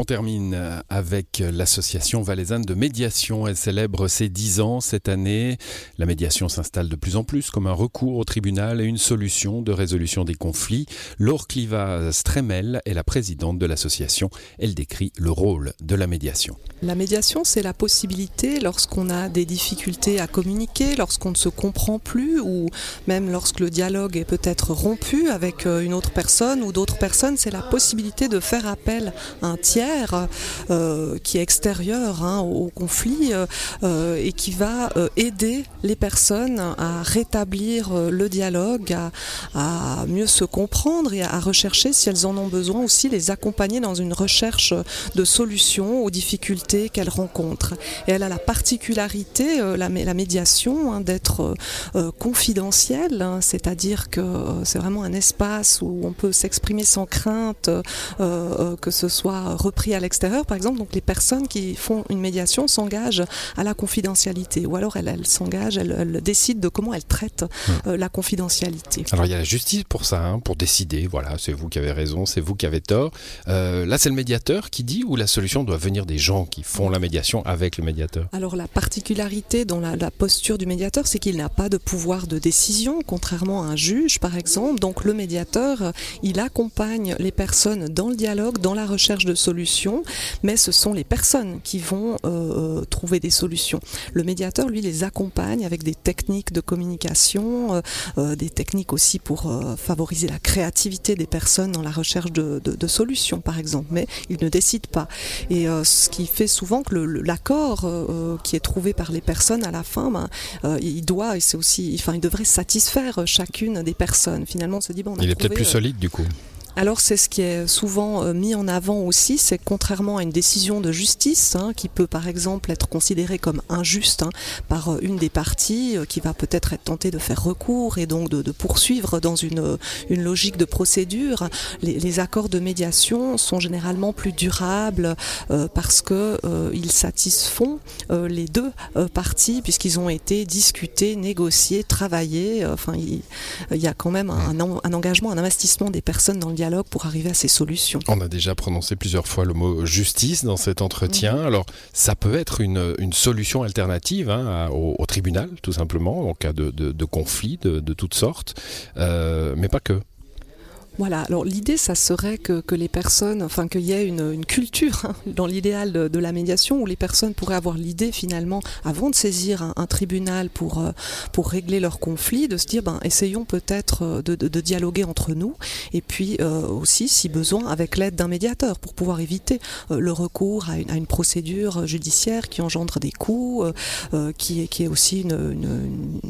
On termine avec l'association valaisanne de médiation. Elle célèbre ses 10 ans cette année. La médiation s'installe de plus en plus comme un recours au tribunal et une solution de résolution des conflits. Laure Cliva Stremel est la présidente de l'association. Elle décrit le rôle de la médiation. La médiation, c'est la possibilité, lorsqu'on a des difficultés à communiquer, lorsqu'on ne se comprend plus, ou même lorsque le dialogue est peut-être rompu avec euh, une autre personne ou d'autres personnes, c'est la possibilité de faire appel à un tiers euh, qui est extérieur hein, au, conflit euh, et qui va aider les personnes à rétablir le dialogue, à, mieux se comprendre et à rechercher, si elles en ont besoin, aussi les accompagner dans une recherche de solutions aux difficultés qu'elle rencontre. Et elle a la particularité, euh, la, médiation, hein, d'être euh, euh, confidentielle, hein, c'est-à-dire que c'est vraiment un espace où on peut s'exprimer sans crainte que ce soit repris à l'extérieur, par exemple. Donc les personnes qui font une médiation s'engagent à la confidentialité, ou alors elles, s'engagent, elles, décident de comment elles traitent la confidentialité. Alors il y a la justice pour ça, hein, pour décider. Voilà, c'est vous qui avez raison, c'est vous qui avez tort. là, c'est le médiateur qui dit ou la solution doit venir des gens qui font la médiation avec le médiateur? Alors la particularité dans la, posture du médiateur, c'est qu'il n'a pas de pouvoir de décision, contrairement à un juge par exemple. Donc le médiateur, il accompagne les personnes dans le dialogue, dans la recherche de solutions, mais ce sont les personnes qui vont euh, euh, trouver des solutions. Le médiateur, lui, les accompagne avec des techniques de communication, euh, des techniques aussi pour favoriser la créativité des personnes dans la recherche de, de, solutions, par exemple. Mais il ne décide pas. Et ce qui fait souvent que l'accord qui est trouvé par les personnes à la fin, ben, il doit, et c'est aussi, enfin, il devrait satisfaire chacune des personnes. Finalement, on se dit bon, il est peut-être plus solide du coup. Alors c'est ce qui est souvent euh, mis en avant aussi, c'est contrairement à une décision de justice, hein, qui peut par exemple être considérée comme injuste hein, par euh, une des parties, euh, qui va peut-être être tentée de faire recours et donc de, poursuivre dans une, une, logique de procédure, les, accords de médiation sont généralement plus durables parce que ils satisfont les deux parties puisqu'ils ont été discutés, négociés, travaillés. Enfin, il, y a quand même un, un engagement, un investissement des personnes dans le dialogue pour arriver à ces solutions. On a déjà prononcé plusieurs fois le mot justice dans cet entretien. Mhm. Alors, ça peut être une, solution alternative hein, au, tribunal, tout simplement, en cas de, de, conflit de, toutes sortes, euh, mais pas que. Voilà, alors l'idée, ça serait que, que, les personnes, enfin qu'il y ait une, une culture hein, dans l'idéal de, la médiation où les personnes pourraient avoir l'idée finalement, avant de saisir un, un tribunal pour, euh, pour régler leur conflit, de se dire, ben, essayons peut-être euh, de, dialoguer entre nous et puis euh, aussi, si besoin, avec l'aide d'un médiateur pour pouvoir éviter le recours à une, à une, procédure judiciaire qui engendre des coûts, qui, est, qui est aussi une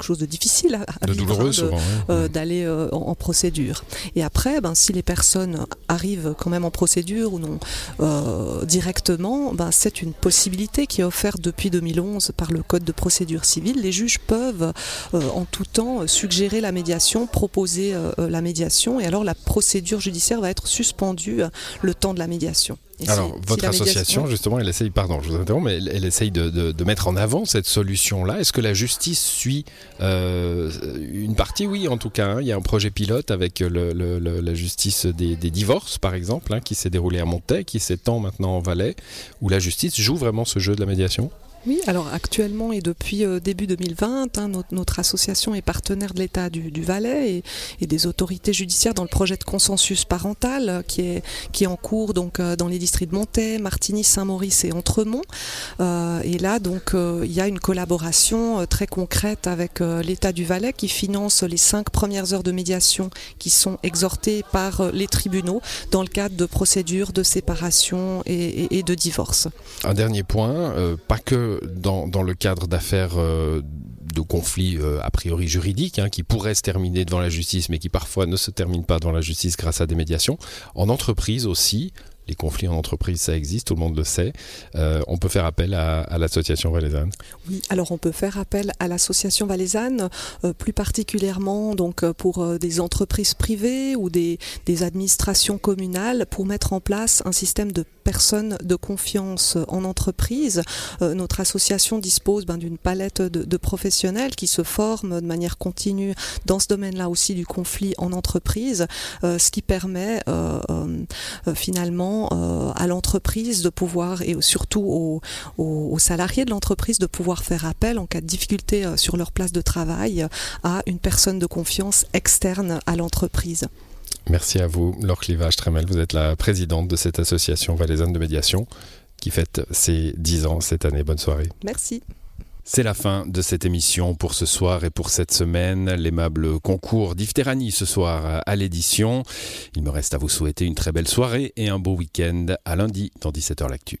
quelque chose de difficile à, vivre, hein, euh, d'aller euh, en, procédure. Et après, ben, si les personnes arrivent quand même en procédure ou non euh, directement, ben, c'est une possibilité qui est offerte depuis 2011 par le Code de procédure civile. Les juges peuvent en tout temps suggérer la médiation, proposer la médiation, et alors la procédure judiciaire va être suspendue le temps de la médiation. Alors, votre association, justement, elle essaye, pardon, je vous interromps, mais elle, essaye de, mettre en avant cette solution-là. Est-ce que la justice suit euh, une partie? Oui, en tout cas. Hein. il y a un projet pilote avec la justice des, divorces, par exemple, hein, qui s'est déroulé à Montaigne, qui s'étend maintenant en Valais, où la justice joue vraiment ce jeu de la médiation? Oui, alors actuellement et depuis euh, début 2020, hein, notre, association est partenaire de l'État du, Valais et, des autorités judiciaires dans le projet de consensus parental euh, qui est, qui est en cours donc euh, dans les districts de Montaix, Martigny, Saint-Maurice et Entremont. et là, donc, il y a une collaboration très concrète avec l'État du Valais qui finance les cinq premières heures de médiation qui sont exhortées par les tribunaux dans le cadre de procédures de séparation et, et de divorce. Un dernier point, pas que dans, le cadre d'affaires euh, de conflits euh, a priori juridiques, hein, qui pourraient se terminer devant la justice, mais qui parfois ne se terminent pas devant la justice grâce à des médiations. En entreprise aussi, les conflits en entreprise, ça existe, tout le monde le sait. on peut faire appel à, l'association valaisanne Oui, alors on peut faire appel à l'association valaisanne, plus particulièrement donc pour des entreprises privées ou des, administrations communales pour mettre en place un système de personnes de confiance en entreprise. notre association dispose ben, d'une palette de, professionnels qui se forment de manière continue dans ce domaine-là aussi du conflit en entreprise, euh, ce qui permet euh, euh, à l'entreprise de pouvoir, et surtout aux, salariés de l'entreprise, de pouvoir faire appel en cas de difficulté sur leur place de travail à une personne de confiance externe à l'entreprise. Merci à vous, Laure Clivage-Tremel. Vous êtes la présidente de cette association valaisanne de médiation qui fête ses 10 ans cette année. Bonne soirée. Merci. C'est la fin de cette émission pour ce soir et pour cette semaine. L'aimable concours d'Ifterani ce soir à l'édition. Il me reste à vous souhaiter une très belle soirée et un beau week-end à lundi dans 17h L'Actu.